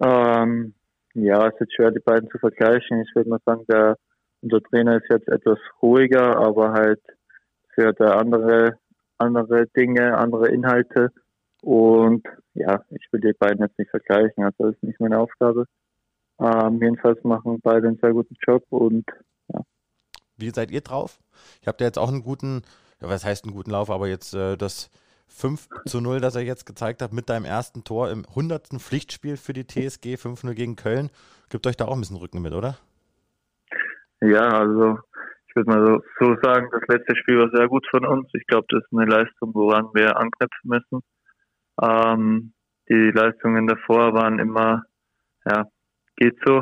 Ähm, ja, es ist schwer, die beiden zu vergleichen. Ich würde mal sagen, der, unser Trainer ist jetzt etwas ruhiger, aber halt für der andere, andere Dinge, andere Inhalte. Und ja, ich will die beiden jetzt nicht vergleichen. Also das ist nicht meine Aufgabe. Ähm, jedenfalls machen beide einen sehr guten Job und ja. Wie seid ihr drauf? Ich habe da jetzt auch einen guten, ja, was heißt einen guten Lauf, aber jetzt äh, das 5 zu 0, das er jetzt gezeigt hat, mit deinem ersten Tor im 100. Pflichtspiel für die TSG 5-0 gegen Köln. Gibt euch da auch ein bisschen Rücken mit, oder? Ja, also ich würde mal so, so sagen, das letzte Spiel war sehr gut von uns. Ich glaube, das ist eine Leistung, woran wir anknüpfen müssen. Ähm, die Leistungen davor waren immer, ja, geht so.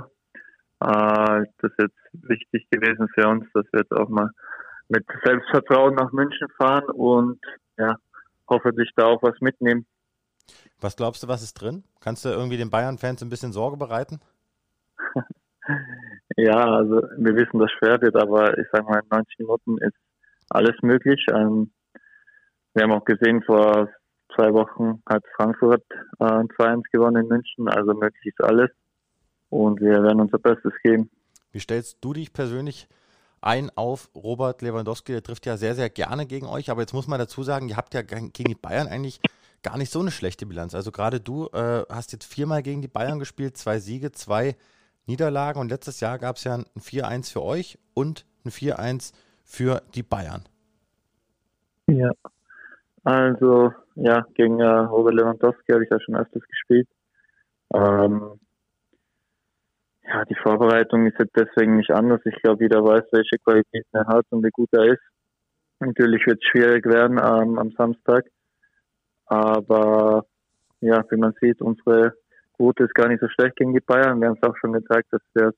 Äh, das ist jetzt wichtig gewesen für uns, dass wir jetzt auch mal mit Selbstvertrauen nach München fahren und ja, hoffentlich da auch was mitnehmen. Was glaubst du, was ist drin? Kannst du irgendwie den Bayern-Fans ein bisschen Sorge bereiten? ja, also wir wissen, dass schwer wird, aber ich sage mal, in 90 Minuten ist alles möglich. Ähm, wir haben auch gesehen, vor zwei Wochen hat Frankfurt äh, 2-1 gewonnen in München, also möglich ist alles. Und wir werden unser Bestes geben. Wie stellst du dich persönlich ein auf Robert Lewandowski. Der trifft ja sehr, sehr gerne gegen euch. Aber jetzt muss man dazu sagen, ihr habt ja gegen die Bayern eigentlich gar nicht so eine schlechte Bilanz. Also gerade du äh, hast jetzt viermal gegen die Bayern gespielt, zwei Siege, zwei Niederlagen. Und letztes Jahr gab es ja ein 4-1 für euch und ein 4-1 für die Bayern. Ja, also ja, gegen äh, Robert Lewandowski habe ich ja schon öfters gespielt. Ähm, ja, die Vorbereitung ist jetzt deswegen nicht anders. Ich glaube, jeder weiß, welche Qualitäten er hat und wie gut er ist. Natürlich wird es schwierig werden ähm, am Samstag. Aber ja, wie man sieht, unsere Quote ist gar nicht so schlecht gegen die Bayern. Wir haben es auch schon gezeigt, dass wir es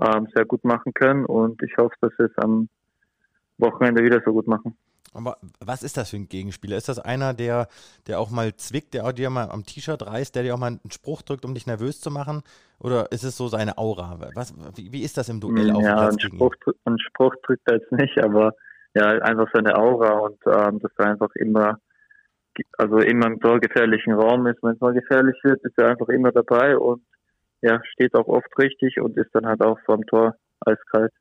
ähm, sehr gut machen können und ich hoffe, dass wir es am Wochenende wieder so gut machen. Aber was ist das für ein Gegenspieler? Ist das einer, der, der auch mal zwickt, der dir mal am T-Shirt reißt, der dir auch mal einen Spruch drückt, um dich nervös zu machen? Oder ist es so seine Aura? Was, wie, wie ist das im Duell auf ja, dem Platz? Ein Spruch, einen Spruch drückt er jetzt nicht, aber ja, einfach seine Aura und ähm, dass er einfach immer, also immer im torgefährlichen Raum ist. Wenn es mal gefährlich wird, ist er einfach immer dabei und ja, steht auch oft richtig und ist dann halt auch vorm Tor eiskalt.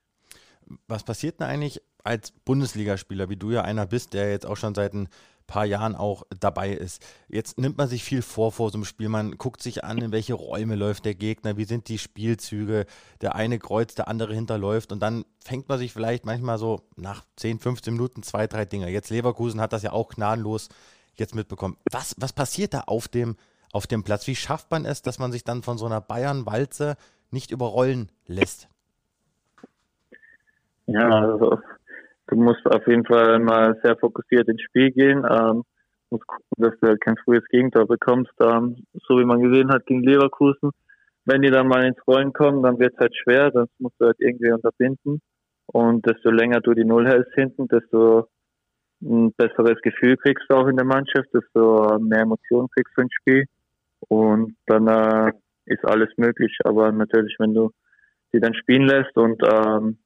Was passiert denn eigentlich als Bundesligaspieler, wie du ja einer bist, der jetzt auch schon seit ein paar Jahren auch dabei ist? Jetzt nimmt man sich viel vor vor so einem Spiel. Man guckt sich an, in welche Räume läuft der Gegner, wie sind die Spielzüge. Der eine kreuzt, der andere hinterläuft und dann fängt man sich vielleicht manchmal so nach 10, 15 Minuten zwei, drei Dinge. Jetzt Leverkusen hat das ja auch gnadenlos jetzt mitbekommen. Was, was passiert da auf dem, auf dem Platz? Wie schafft man es, dass man sich dann von so einer Bayern-Walze nicht überrollen lässt? Ja, also du musst auf jeden Fall mal sehr fokussiert ins Spiel gehen. Ähm, musst gucken, dass du kein frühes Gegentor bekommst. Ähm, so wie man gesehen hat gegen Leverkusen. Wenn die dann mal ins Rollen kommen, dann wird es halt schwer. Das musst du halt irgendwie unterbinden. Und desto länger du die Null hältst hinten, desto ein besseres Gefühl kriegst du auch in der Mannschaft, desto mehr Emotionen kriegst du ins Spiel. Und dann äh, ist alles möglich. Aber natürlich, wenn du die dann spielen lässt und ähm,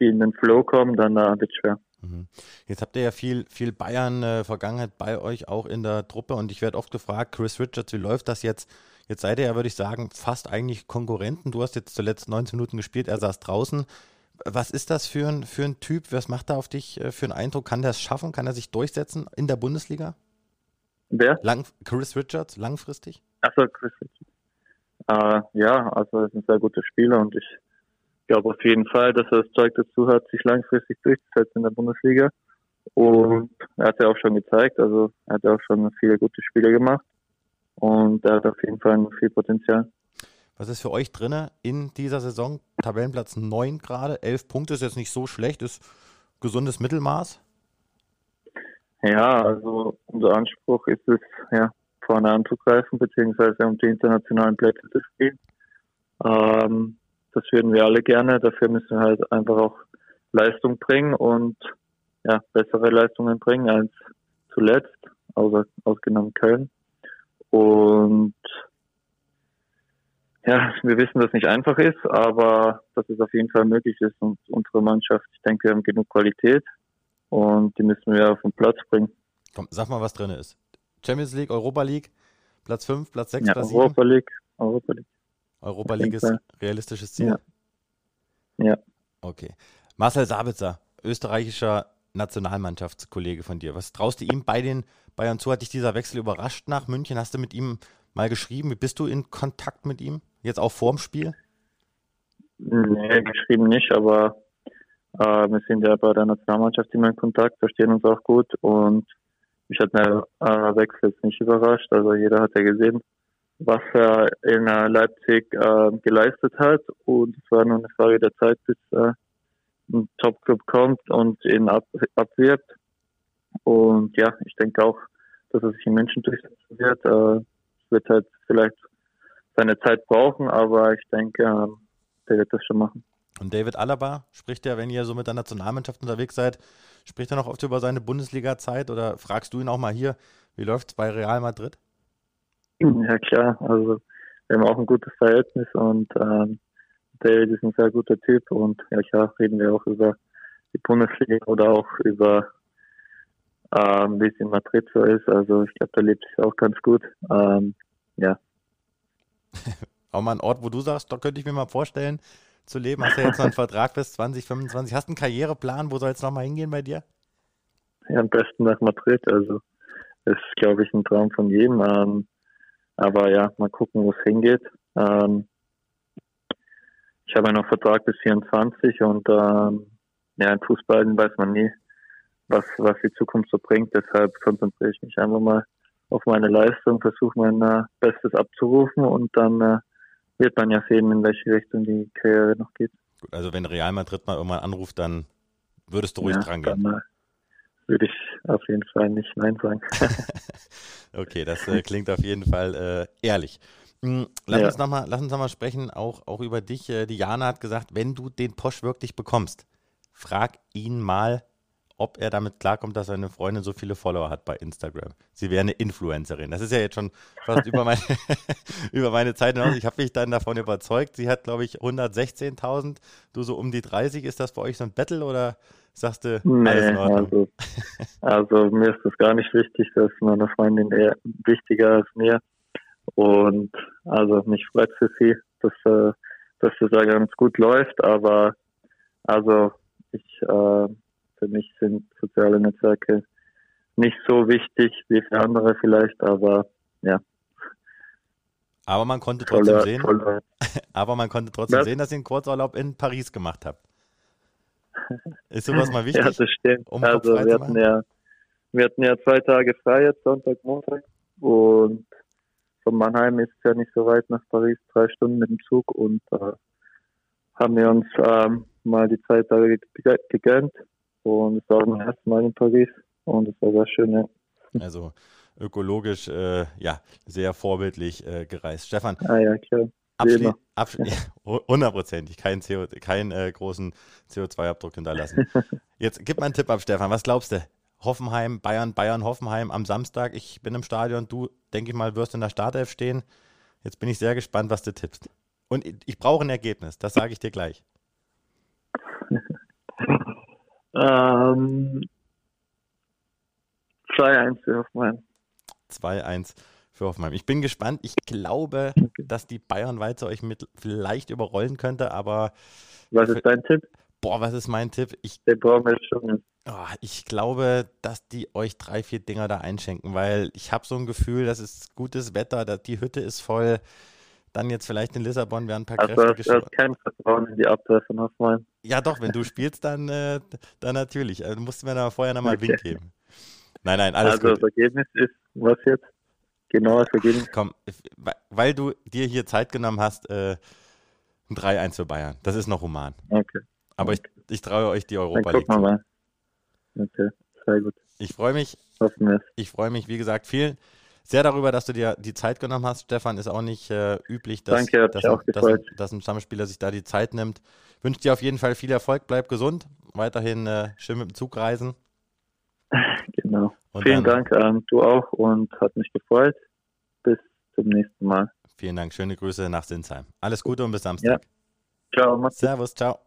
die in den Flow kommen, dann äh, wird es schwer. Mhm. Jetzt habt ihr ja viel, viel Bayern-Vergangenheit äh, bei euch auch in der Truppe und ich werde oft gefragt, Chris Richards, wie läuft das jetzt? Jetzt seid ihr ja, würde ich sagen, fast eigentlich Konkurrenten. Du hast jetzt zuletzt 19 Minuten gespielt, er saß draußen. Was ist das für ein, für ein Typ? Was macht er auf dich äh, für einen Eindruck? Kann der es schaffen? Kann er sich durchsetzen in der Bundesliga? Wer? Lang, Chris Richards, langfristig? Achso, Chris Richards. Äh, ja, also er ist ein sehr guter Spieler und ich glaube auf jeden Fall, dass er das Zeug dazu hat, sich langfristig durchzusetzen in der Bundesliga. Und er hat ja auch schon gezeigt, also er hat ja auch schon viele gute Spiele gemacht. Und er hat auf jeden Fall viel Potenzial. Was ist für euch drin in dieser Saison? Tabellenplatz 9 gerade, 11 Punkte ist jetzt nicht so schlecht, ist gesundes Mittelmaß? Ja, also unser Anspruch ist es, ja, vorne anzugreifen, beziehungsweise um die internationalen Plätze zu spielen. Ähm, das würden wir alle gerne. Dafür müssen wir halt einfach auch Leistung bringen und ja, bessere Leistungen bringen als zuletzt, außer, ausgenommen Köln. Und ja, wir wissen, dass es nicht einfach ist, aber dass es auf jeden Fall möglich ist. Und unsere Mannschaft, ich denke, wir haben genug Qualität und die müssen wir auf den Platz bringen. Komm, sag mal, was drin ist. Champions League, Europa League, Platz 5, Platz 6, ja, Platz 7? Europa League, Europa League. Europa League ist realistisches Ziel? Ja. ja. Okay. Marcel Sabitzer, österreichischer Nationalmannschaftskollege von dir. Was traust du ihm bei den Bayern zu? Hat dich dieser Wechsel überrascht nach München? Hast du mit ihm mal geschrieben? Bist du in Kontakt mit ihm? Jetzt auch vorm Spiel? Nee, geschrieben nicht, aber äh, wir sind ja bei der Nationalmannschaft immer in Kontakt, verstehen uns auch gut und mich hat der äh, Wechsel jetzt nicht überrascht. Also jeder hat ja gesehen, was er in äh, Leipzig äh, geleistet hat und es war nur eine Frage der Zeit, bis äh, ein Top-Club kommt und ihn ab, abwirbt. Und ja, ich denke auch, dass er sich in München durchsetzen wird. Äh, es wird halt vielleicht seine Zeit brauchen, aber ich denke, äh, der wird das schon machen. Und David Alaba spricht ja, wenn ihr so mit der Nationalmannschaft unterwegs seid, spricht er noch oft über seine Bundesliga-Zeit oder fragst du ihn auch mal hier, wie läuft es bei Real Madrid? Ja klar, also wir haben auch ein gutes Verhältnis und ähm, David ist ein sehr guter Typ und ja klar reden wir auch über die Bundesliga oder auch über ähm, wie es in Madrid so ist. Also ich glaube, da lebt sich auch ganz gut. Ähm, ja. auch mal ein Ort, wo du sagst, da könnte ich mir mal vorstellen, zu leben. Hast du ja jetzt noch einen Vertrag bis 2025. Hast du einen Karriereplan? Wo soll es nochmal hingehen bei dir? Ja, am besten nach Madrid. Also das ist, glaube ich, ein Traum von jedem. Ähm, aber ja, mal gucken, wo es hingeht. Ähm, ich habe ja noch Vertrag bis 24 und ähm, ja, im Fußball weiß man nie, was, was die Zukunft so bringt. Deshalb konzentriere ich mich einfach mal auf meine Leistung, versuche mein äh, Bestes abzurufen und dann äh, wird man ja sehen, in welche Richtung die Karriere noch geht. Gut, also wenn Real Madrid mal irgendwann anruft, dann würdest du ruhig ja, dran gehen. Dann, äh, würde ich auf jeden Fall nicht Nein sagen. okay, das äh, klingt auf jeden Fall äh, ehrlich. Hm, lass, ja. uns noch mal, lass uns nochmal sprechen, auch, auch über dich. Äh, Diana hat gesagt, wenn du den Posch wirklich bekommst, frag ihn mal, ob er damit klarkommt, dass seine Freundin so viele Follower hat bei Instagram. Sie wäre eine Influencerin. Das ist ja jetzt schon fast über meine, über meine Zeit hinaus. Ich habe mich dann davon überzeugt. Sie hat, glaube ich, 116.000. Du so um die 30. Ist das bei euch so ein Battle oder sagst du nee? Also, also mir ist das gar nicht wichtig. dass meine Freundin eher wichtiger als mir. Und also mich freut für sie, dass, äh, dass das ja ganz gut läuft. Aber also ich äh, für mich sind soziale Netzwerke nicht so wichtig wie für andere vielleicht, aber ja. Aber man konnte trotzdem voller, sehen, voller. aber man konnte trotzdem Was? sehen, dass ihr einen Kurzurlaub in Paris gemacht habt. Ist sowas mal wichtig? ja, das stimmt. Um also wir hatten ja, wir hatten ja zwei Tage frei jetzt, Sonntag, Montag und von Mannheim ist es ja nicht so weit nach Paris, drei Stunden mit dem Zug und äh, haben wir uns ähm, mal die zwei Tage gegönnt und es war mein erstes Mal in Paris und es war sehr schön, ja. Also ökologisch, äh, ja, sehr vorbildlich äh, gereist. Stefan. Ah ja, klar. Abschli abschli hundertprozentig, keinen, CO keinen äh, großen CO2-Abdruck hinterlassen. Jetzt gib mal einen Tipp ab, Stefan. Was glaubst du? Hoffenheim, Bayern, Bayern, Hoffenheim am Samstag. Ich bin im Stadion. Du, denke ich mal, wirst in der Startelf stehen. Jetzt bin ich sehr gespannt, was du tippst. Und ich brauche ein Ergebnis. Das sage ich dir gleich. Ähm, 2-1 für Hoffenheim. 2-1 für Hoffenheim. Ich bin gespannt. Ich glaube, okay. dass die Bayern-Walze euch mit vielleicht überrollen könnte, aber. Was ist dein Tipp? Boah, was ist mein Tipp? Ich, Der schon. Oh, ich glaube, dass die euch drei, vier Dinger da einschenken, weil ich habe so ein Gefühl, das ist gutes Wetter, die Hütte ist voll. Dann jetzt vielleicht in Lissabon werden ein paar also Kräfte hast kein Vertrauen in die Abwehr von Hoffenheim. Ja, doch, wenn du spielst, dann, äh, dann natürlich. Also, du musst mir da vorher nochmal okay. Wink geben. Nein, nein, alles also, gut. Also das Ergebnis ist, was jetzt? Genau das Ergebnis? Komm, weil du dir hier Zeit genommen hast, äh, ein 3-1 für Bayern. Das ist noch human. Okay. Aber okay. Ich, ich traue euch die Europa League. Gucken wir mal. Okay, sehr gut. Ich freue mich. Ich freue mich, wie gesagt, vielen sehr darüber, dass du dir die Zeit genommen hast. Stefan ist auch nicht äh, üblich, dass, Danke, dass, dass, dass, dass, ein Stammspieler sich da die Zeit nimmt. Ich wünsche dir auf jeden Fall viel Erfolg, bleib gesund, weiterhin äh, schön mit dem Zug reisen. Genau. Und Vielen Dank, ähm, du auch und hat mich gefreut. Bis zum nächsten Mal. Vielen Dank. Schöne Grüße nach Sinsheim. Alles Gute und bis Samstag. Ja. Ciao. Servus, ciao.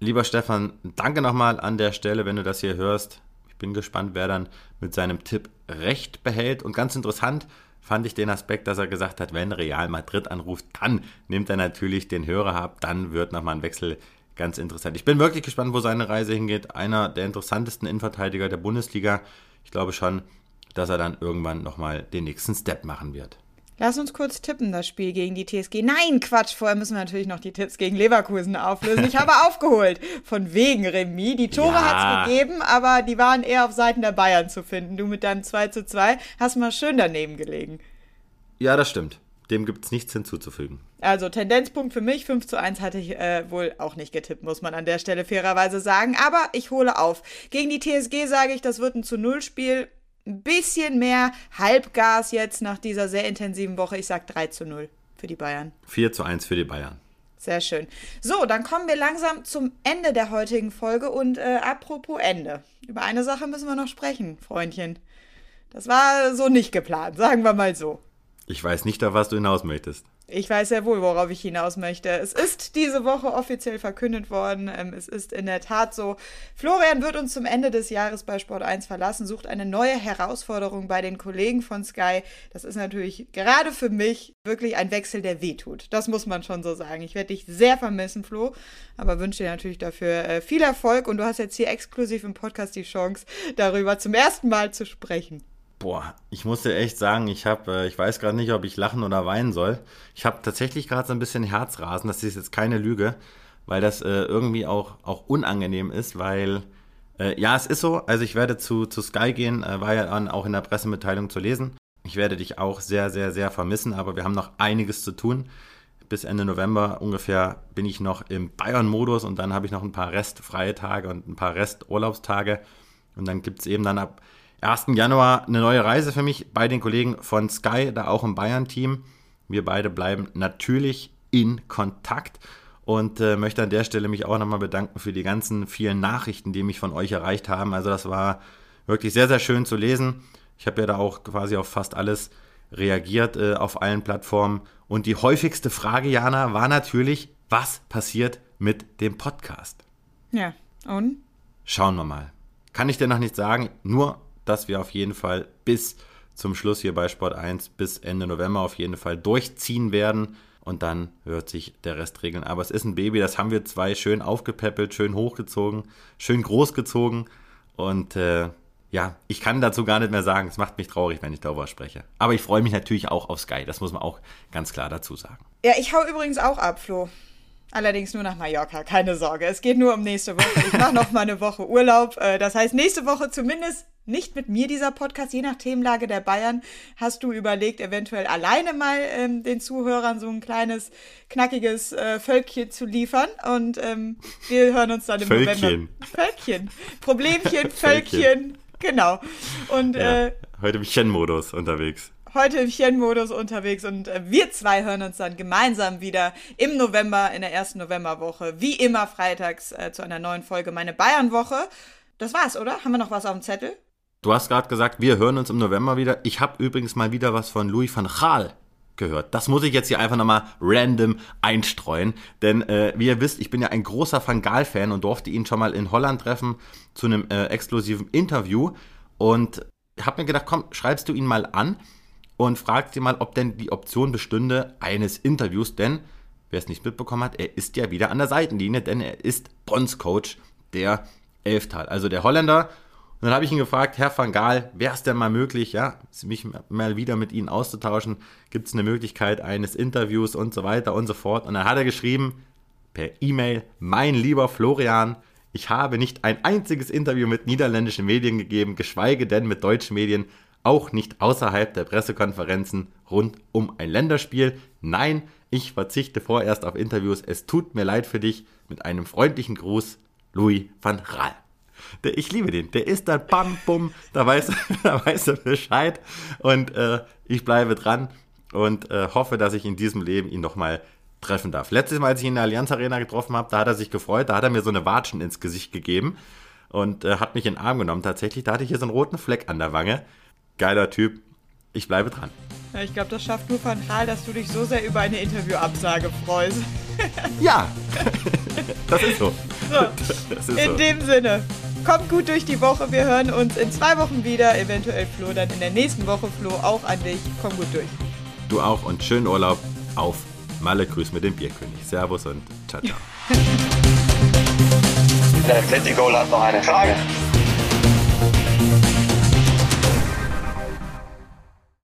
Lieber Stefan, danke nochmal an der Stelle, wenn du das hier hörst. Bin gespannt, wer dann mit seinem Tipp recht behält. Und ganz interessant fand ich den Aspekt, dass er gesagt hat, wenn Real Madrid anruft, dann nimmt er natürlich den Hörer ab, dann wird nochmal ein Wechsel ganz interessant. Ich bin wirklich gespannt, wo seine Reise hingeht. Einer der interessantesten Innenverteidiger der Bundesliga. Ich glaube schon, dass er dann irgendwann nochmal den nächsten Step machen wird. Lass uns kurz tippen, das Spiel gegen die TSG. Nein, Quatsch, vorher müssen wir natürlich noch die Tipps gegen Leverkusen auflösen. Ich habe aufgeholt. Von wegen Remis. Die Tore ja. hat es gegeben, aber die waren eher auf Seiten der Bayern zu finden. Du mit deinem 2 zu 2 hast mal schön daneben gelegen. Ja, das stimmt. Dem gibt es nichts hinzuzufügen. Also Tendenzpunkt für mich, 5 zu 1 hatte ich äh, wohl auch nicht getippt, muss man an der Stelle fairerweise sagen. Aber ich hole auf. Gegen die TSG sage ich, das wird ein zu Null Spiel ein bisschen mehr Halbgas jetzt nach dieser sehr intensiven Woche. Ich sage 3 zu 0 für die Bayern. 4 zu 1 für die Bayern. Sehr schön. So, dann kommen wir langsam zum Ende der heutigen Folge und äh, apropos Ende. Über eine Sache müssen wir noch sprechen, Freundchen. Das war so nicht geplant, sagen wir mal so. Ich weiß nicht, auf was du hinaus möchtest. Ich weiß sehr wohl, worauf ich hinaus möchte. Es ist diese Woche offiziell verkündet worden. Ähm, es ist in der Tat so. Florian wird uns zum Ende des Jahres bei Sport 1 verlassen, sucht eine neue Herausforderung bei den Kollegen von Sky. Das ist natürlich gerade für mich wirklich ein Wechsel, der wehtut. Das muss man schon so sagen. Ich werde dich sehr vermissen, Flo, aber wünsche dir natürlich dafür äh, viel Erfolg und du hast jetzt hier exklusiv im Podcast die Chance, darüber zum ersten Mal zu sprechen. Boah, ich muss dir echt sagen, ich habe, äh, ich weiß gerade nicht, ob ich lachen oder weinen soll. Ich habe tatsächlich gerade so ein bisschen Herzrasen. Das ist jetzt keine Lüge, weil das äh, irgendwie auch, auch unangenehm ist, weil äh, ja, es ist so. Also ich werde zu, zu Sky gehen, äh, war ja dann auch in der Pressemitteilung zu lesen. Ich werde dich auch sehr, sehr, sehr vermissen, aber wir haben noch einiges zu tun. Bis Ende November ungefähr bin ich noch im Bayern-Modus und dann habe ich noch ein paar restfreie Tage und ein paar Resturlaubstage. Und dann gibt es eben dann ab 1. Januar eine neue Reise für mich bei den Kollegen von Sky, da auch im Bayern-Team. Wir beide bleiben natürlich in Kontakt und äh, möchte an der Stelle mich auch nochmal bedanken für die ganzen vielen Nachrichten, die mich von euch erreicht haben. Also das war wirklich sehr, sehr schön zu lesen. Ich habe ja da auch quasi auf fast alles reagiert äh, auf allen Plattformen. Und die häufigste Frage, Jana, war natürlich, was passiert mit dem Podcast? Ja, und? Schauen wir mal. Kann ich dir noch nicht sagen, nur dass wir auf jeden Fall bis zum Schluss hier bei Sport 1 bis Ende November auf jeden Fall durchziehen werden. Und dann wird sich der Rest regeln. Aber es ist ein Baby, das haben wir zwei schön aufgepäppelt, schön hochgezogen, schön großgezogen. Und äh, ja, ich kann dazu gar nicht mehr sagen. Es macht mich traurig, wenn ich darüber spreche. Aber ich freue mich natürlich auch auf Sky. Das muss man auch ganz klar dazu sagen. Ja, ich hau übrigens auch ab, Flo. Allerdings nur nach Mallorca, keine Sorge. Es geht nur um nächste Woche. Ich mache noch mal eine Woche Urlaub. Äh, das heißt, nächste Woche zumindest nicht mit mir dieser Podcast, je nach Themenlage der Bayern, hast du überlegt, eventuell alleine mal ähm, den Zuhörern so ein kleines, knackiges äh, Völkchen zu liefern. Und ähm, wir hören uns dann im Völkchen. November. Völkchen. Problemchen, Völkchen. Genau. Und ja, äh, heute im Chen-Modus unterwegs heute im Chen-Modus unterwegs und äh, wir zwei hören uns dann gemeinsam wieder im November, in der ersten Novemberwoche, wie immer freitags äh, zu einer neuen Folge meine Bayern-Woche. Das war's, oder? Haben wir noch was auf dem Zettel? Du hast gerade gesagt, wir hören uns im November wieder. Ich habe übrigens mal wieder was von Louis van Gaal gehört. Das muss ich jetzt hier einfach nochmal random einstreuen. Denn äh, wie ihr wisst, ich bin ja ein großer Van Gaal-Fan und durfte ihn schon mal in Holland treffen zu einem äh, exklusiven Interview. Und habe mir gedacht, komm, schreibst du ihn mal an und fragst ihn mal, ob denn die Option bestünde eines Interviews. Denn, wer es nicht mitbekommen hat, er ist ja wieder an der Seitenlinie, denn er ist Bonds-Coach der Elftal. Also der Holländer und dann habe ich ihn gefragt, Herr van Gaal, wäre es denn mal möglich, ja, mich mal wieder mit Ihnen auszutauschen? Gibt es eine Möglichkeit eines Interviews und so weiter und so fort? Und dann hat er geschrieben, per E-Mail, mein lieber Florian, ich habe nicht ein einziges Interview mit niederländischen Medien gegeben, geschweige denn mit deutschen Medien, auch nicht außerhalb der Pressekonferenzen rund um ein Länderspiel. Nein, ich verzichte vorerst auf Interviews. Es tut mir leid für dich. Mit einem freundlichen Gruß, Louis van Gaal. Der, ich liebe den. Der ist dann bam, bum, da weiß, da weiß er Bescheid. Und äh, ich bleibe dran und äh, hoffe, dass ich in diesem Leben ihn nochmal treffen darf. Letztes Mal, als ich ihn in der Allianz Arena getroffen habe, da hat er sich gefreut, da hat er mir so eine Watschen ins Gesicht gegeben und äh, hat mich in den Arm genommen. Tatsächlich, da hatte ich hier so einen roten Fleck an der Wange. Geiler Typ. Ich bleibe dran. Ja, ich glaube, das schafft nur Van Gaal, dass du dich so sehr über eine Interviewabsage freust. Ja, das ist so. so. Das ist in so. dem Sinne, kommt gut durch die Woche. Wir hören uns in zwei Wochen wieder. Eventuell Flo dann in der nächsten Woche. Flo, auch an dich. Komm gut durch. Du auch und schönen Urlaub auf Malle. Grüß mit dem Bierkönig. Servus und ciao, ciao. Der Atletico hat noch eine Frage.